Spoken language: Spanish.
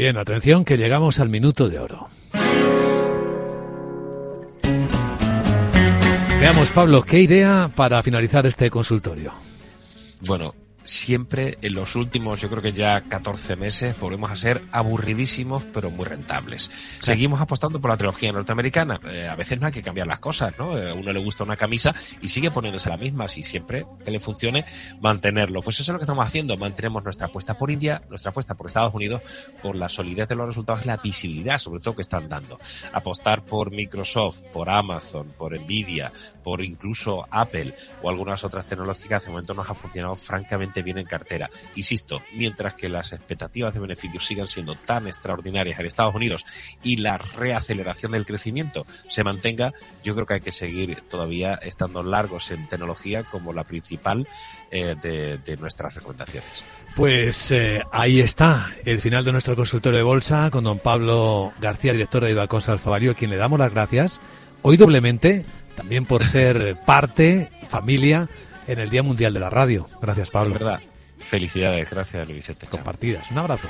Bien, atención que llegamos al minuto de oro. Veamos, Pablo, ¿qué idea para finalizar este consultorio? Bueno, siempre en los últimos, yo creo que ya 14 meses, volvemos a ser aburridísimos, pero muy rentables. Seguimos apostando por la trilogía norteamericana. Eh, a veces no hay que cambiar las cosas, ¿no? Eh, a uno le gusta una camisa y sigue poniéndose la misma, si siempre que le funcione, mantenerlo. Pues eso es lo que estamos haciendo. Mantenemos nuestra apuesta por India, nuestra apuesta por Estados Unidos, por la solidez de los resultados y la visibilidad, sobre todo, que están dando. Apostar por Microsoft, por Amazon, por Nvidia, por incluso Apple o algunas otras tecnológicas, de momento nos ha funcionado francamente bien en cartera. Insisto, mientras que las expectativas de beneficios sigan siendo tan extraordinarias en Estados Unidos y la reaceleración del crecimiento se mantenga, yo creo que hay que seguir todavía estando largos en tecnología como la principal eh, de, nuestras recomendaciones. Pues eh, ahí está el final de nuestro consultorio de bolsa con don Pablo García, director de Ibalcons Alfavalio, a quien le damos las gracias hoy doblemente, también por ser parte, familia en el Día Mundial de la Radio. Gracias, Pablo. verdad. Felicidades, gracias, Luis Vicente. Compartidas. Un abrazo.